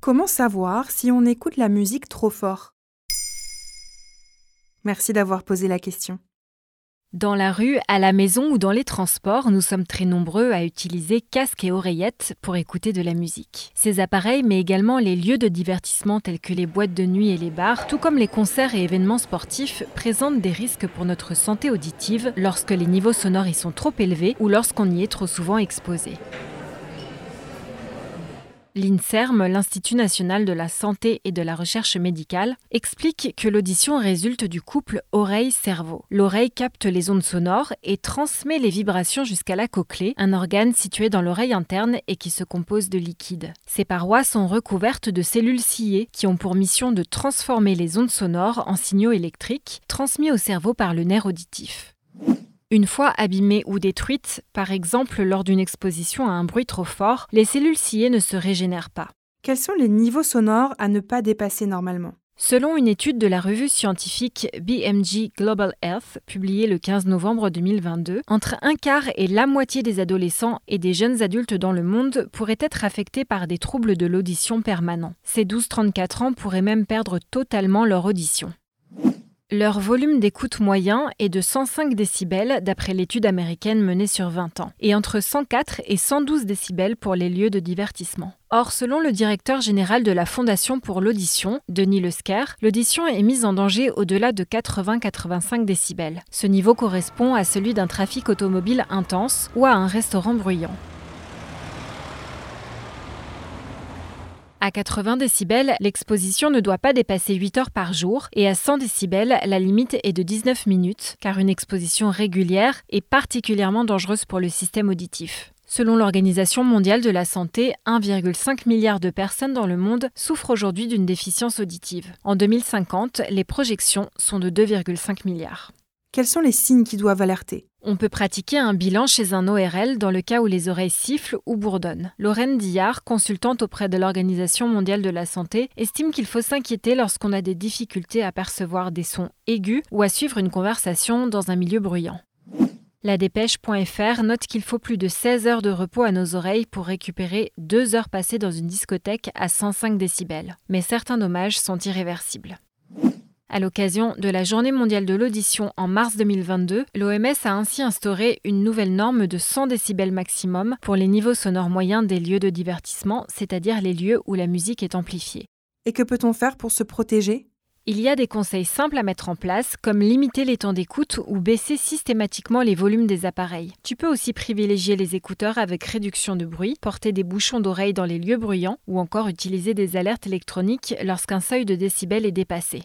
Comment savoir si on écoute la musique trop fort? Merci d'avoir posé la question. Dans la rue, à la maison ou dans les transports, nous sommes très nombreux à utiliser casques et oreillettes pour écouter de la musique. Ces appareils, mais également les lieux de divertissement tels que les boîtes de nuit et les bars, tout comme les concerts et événements sportifs, présentent des risques pour notre santé auditive lorsque les niveaux sonores y sont trop élevés ou lorsqu'on y est trop souvent exposé. L'INSERM, l'Institut national de la santé et de la recherche médicale, explique que l'audition résulte du couple oreille-cerveau. L'oreille capte les ondes sonores et transmet les vibrations jusqu'à la cochlée, un organe situé dans l'oreille interne et qui se compose de liquide. Ces parois sont recouvertes de cellules cillées qui ont pour mission de transformer les ondes sonores en signaux électriques transmis au cerveau par le nerf auditif. Une fois abîmées ou détruites, par exemple lors d'une exposition à un bruit trop fort, les cellules sciées ne se régénèrent pas. Quels sont les niveaux sonores à ne pas dépasser normalement? Selon une étude de la revue scientifique BMG Global Health, publiée le 15 novembre 2022, entre un quart et la moitié des adolescents et des jeunes adultes dans le monde pourraient être affectés par des troubles de l'audition permanents. Ces 12-34 ans pourraient même perdre totalement leur audition. Leur volume d'écoute moyen est de 105 décibels d'après l'étude américaine menée sur 20 ans, et entre 104 et 112 décibels pour les lieux de divertissement. Or, selon le directeur général de la Fondation pour l'audition, Denis Lesker, l'audition est mise en danger au-delà de 80-85 décibels. Ce niveau correspond à celui d'un trafic automobile intense ou à un restaurant bruyant. À 80 décibels, l'exposition ne doit pas dépasser 8 heures par jour et à 100 décibels, la limite est de 19 minutes car une exposition régulière est particulièrement dangereuse pour le système auditif. Selon l'Organisation mondiale de la santé, 1,5 milliard de personnes dans le monde souffrent aujourd'hui d'une déficience auditive. En 2050, les projections sont de 2,5 milliards. Quels sont les signes qui doivent alerter? On peut pratiquer un bilan chez un ORL dans le cas où les oreilles sifflent ou bourdonnent. Lorraine Dillard, consultante auprès de l'Organisation mondiale de la santé, estime qu'il faut s'inquiéter lorsqu'on a des difficultés à percevoir des sons aigus ou à suivre une conversation dans un milieu bruyant. La dépêche.fr note qu'il faut plus de 16 heures de repos à nos oreilles pour récupérer 2 heures passées dans une discothèque à 105 décibels. Mais certains dommages sont irréversibles. À l'occasion de la Journée mondiale de l'audition en mars 2022, l'OMS a ainsi instauré une nouvelle norme de 100 décibels maximum pour les niveaux sonores moyens des lieux de divertissement, c'est-à-dire les lieux où la musique est amplifiée. Et que peut-on faire pour se protéger? Il y a des conseils simples à mettre en place, comme limiter les temps d'écoute ou baisser systématiquement les volumes des appareils. Tu peux aussi privilégier les écouteurs avec réduction de bruit, porter des bouchons d'oreilles dans les lieux bruyants ou encore utiliser des alertes électroniques lorsqu'un seuil de décibels est dépassé.